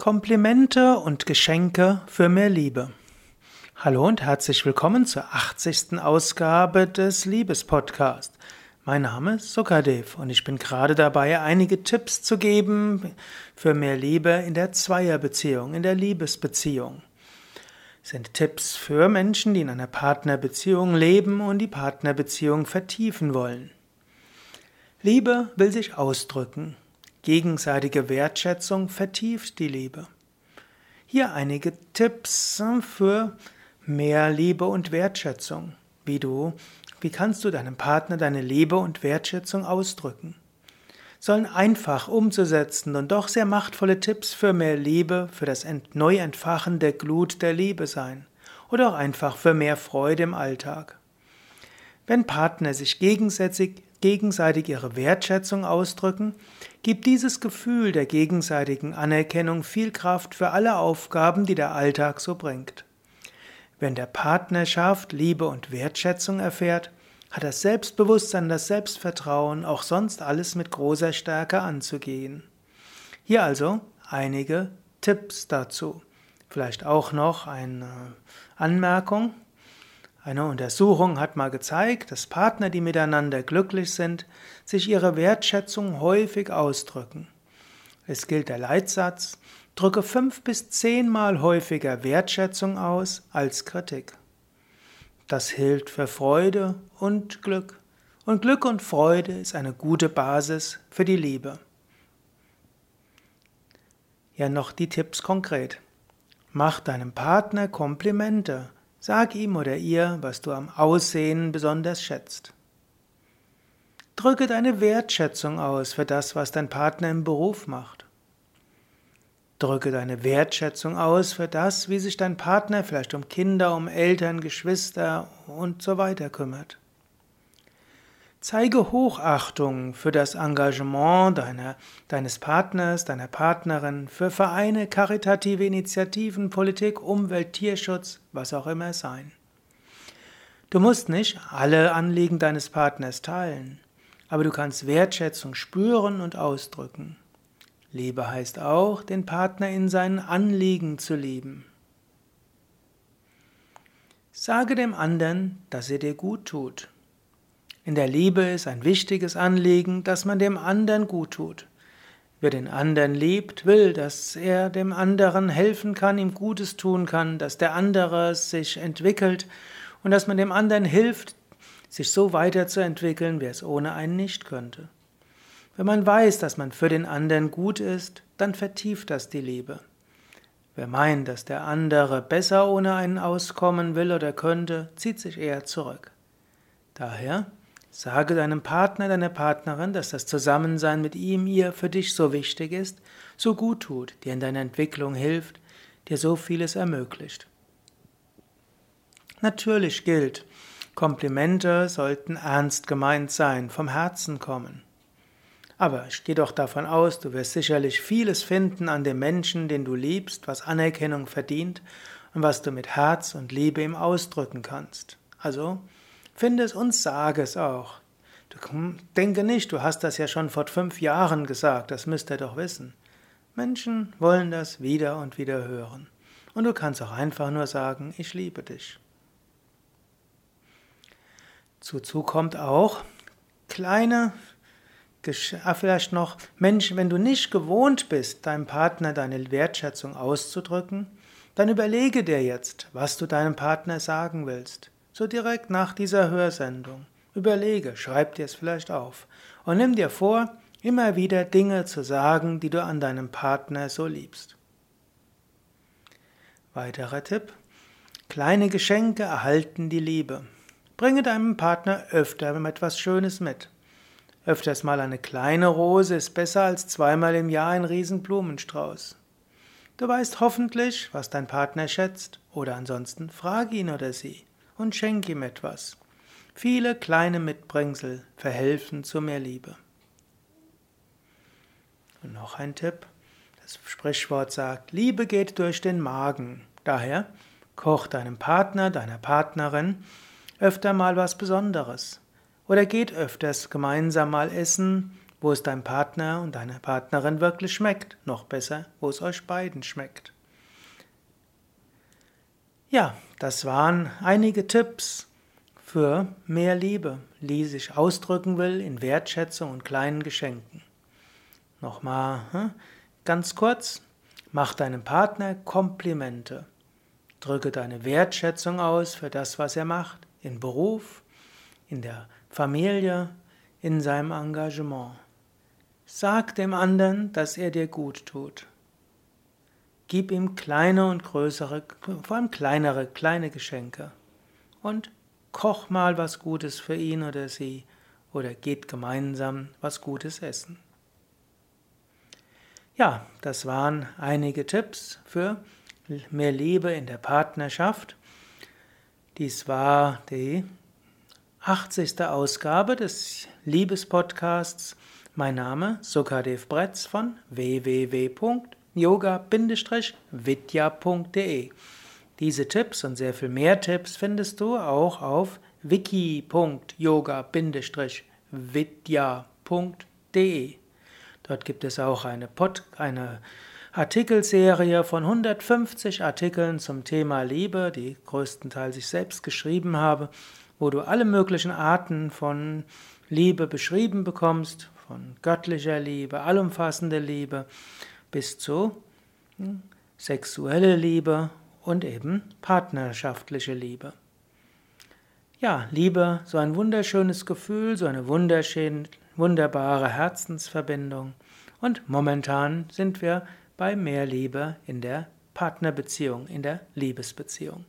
Komplimente und Geschenke für mehr Liebe. Hallo und herzlich willkommen zur 80. Ausgabe des Liebespodcasts. Mein Name ist Sukadev und ich bin gerade dabei, einige Tipps zu geben für mehr Liebe in der Zweierbeziehung, in der Liebesbeziehung. Das sind Tipps für Menschen, die in einer Partnerbeziehung leben und die Partnerbeziehung vertiefen wollen. Liebe will sich ausdrücken. Gegenseitige Wertschätzung vertieft die Liebe. Hier einige Tipps für mehr Liebe und Wertschätzung. Wie du, wie kannst du deinem Partner deine Liebe und Wertschätzung ausdrücken? Sollen einfach umzusetzen und doch sehr machtvolle Tipps für mehr Liebe, für das Neuentfachen der Glut der Liebe sein oder auch einfach für mehr Freude im Alltag. Wenn Partner sich gegenseitig gegenseitig ihre Wertschätzung ausdrücken, gibt dieses Gefühl der gegenseitigen Anerkennung viel Kraft für alle Aufgaben, die der Alltag so bringt. Wenn der Partnerschaft Liebe und Wertschätzung erfährt, hat das Selbstbewusstsein, das Selbstvertrauen, auch sonst alles mit großer Stärke anzugehen. Hier also einige Tipps dazu. Vielleicht auch noch eine Anmerkung. Eine Untersuchung hat mal gezeigt, dass Partner, die miteinander glücklich sind, sich ihre Wertschätzung häufig ausdrücken. Es gilt der Leitsatz, drücke fünf bis zehnmal häufiger Wertschätzung aus als Kritik. Das hilft für Freude und Glück. Und Glück und Freude ist eine gute Basis für die Liebe. Ja, noch die Tipps konkret. Mach deinem Partner Komplimente Sag ihm oder ihr, was du am Aussehen besonders schätzt. Drücke deine Wertschätzung aus für das, was dein Partner im Beruf macht. Drücke deine Wertschätzung aus für das, wie sich dein Partner vielleicht um Kinder, um Eltern, Geschwister und so weiter kümmert. Zeige Hochachtung für das Engagement deiner, deines Partners, deiner Partnerin, für Vereine, karitative Initiativen, Politik, Umwelt, Tierschutz, was auch immer sein. Du musst nicht alle Anliegen deines Partners teilen, aber du kannst Wertschätzung spüren und ausdrücken. Liebe heißt auch, den Partner in seinen Anliegen zu lieben. Sage dem anderen, dass er dir gut tut. In der Liebe ist ein wichtiges Anliegen, dass man dem anderen gut tut. Wer den anderen liebt, will, dass er dem anderen helfen kann, ihm Gutes tun kann, dass der andere sich entwickelt und dass man dem anderen hilft, sich so weiterzuentwickeln, wie es ohne einen nicht könnte. Wenn man weiß, dass man für den anderen gut ist, dann vertieft das die Liebe. Wer meint, dass der andere besser ohne einen auskommen will oder könnte, zieht sich eher zurück. Daher Sage deinem Partner, deiner Partnerin, dass das Zusammensein mit ihm, ihr für dich so wichtig ist, so gut tut, dir in deiner Entwicklung hilft, dir so vieles ermöglicht. Natürlich gilt, Komplimente sollten ernst gemeint sein, vom Herzen kommen. Aber ich gehe doch davon aus, du wirst sicherlich vieles finden an dem Menschen, den du liebst, was Anerkennung verdient und was du mit Herz und Liebe ihm ausdrücken kannst. Also, Finde es und sage es auch. Du denke nicht, du hast das ja schon vor fünf Jahren gesagt, das müsst ihr doch wissen. Menschen wollen das wieder und wieder hören. Und du kannst auch einfach nur sagen, ich liebe dich. Zuzu kommt auch kleine, ah, vielleicht noch, Mensch, wenn du nicht gewohnt bist, deinem Partner deine Wertschätzung auszudrücken, dann überlege dir jetzt, was du deinem Partner sagen willst so direkt nach dieser Hörsendung. Überlege, schreib dir es vielleicht auf und nimm dir vor, immer wieder Dinge zu sagen, die du an deinem Partner so liebst. Weiterer Tipp. Kleine Geschenke erhalten die Liebe. Bringe deinem Partner öfter etwas Schönes mit. Öfters mal eine kleine Rose ist besser als zweimal im Jahr ein Riesenblumenstrauß. Du weißt hoffentlich, was dein Partner schätzt, oder ansonsten frage ihn oder sie und schenk ihm etwas. Viele kleine Mitbringsel verhelfen zu mehr Liebe. Und noch ein Tipp. Das Sprichwort sagt, Liebe geht durch den Magen. Daher koch deinem Partner, deiner Partnerin öfter mal was Besonderes. Oder geht öfters gemeinsam mal essen, wo es deinem Partner und deiner Partnerin wirklich schmeckt. Noch besser, wo es euch beiden schmeckt. Ja, das waren einige Tipps für mehr Liebe, die sich ausdrücken will in Wertschätzung und kleinen Geschenken. Nochmal hm? ganz kurz, mach deinem Partner Komplimente. Drücke deine Wertschätzung aus für das, was er macht, im Beruf, in der Familie, in seinem Engagement. Sag dem anderen, dass er dir gut tut. Gib ihm kleine und größere, vor allem kleinere, kleine Geschenke. Und koch mal was Gutes für ihn oder sie oder geht gemeinsam was Gutes essen. Ja, das waren einige Tipps für mehr Liebe in der Partnerschaft. Dies war die 80. Ausgabe des Liebespodcasts. Mein Name Sukadev Bretz von www.yoga-vidya.de. Diese Tipps und sehr viel mehr Tipps findest du auch auf wiki.yoga-vidya.de. Dort gibt es auch eine, Pod, eine Artikelserie von 150 Artikeln zum Thema Liebe, die größtenteils ich selbst geschrieben habe, wo du alle möglichen Arten von Liebe beschrieben bekommst, von göttlicher Liebe, allumfassende Liebe bis zu hm, sexuelle Liebe und eben partnerschaftliche Liebe. Ja, Liebe, so ein wunderschönes Gefühl, so eine wunderschön, wunderbare Herzensverbindung. Und momentan sind wir bei mehr Liebe in der Partnerbeziehung, in der Liebesbeziehung.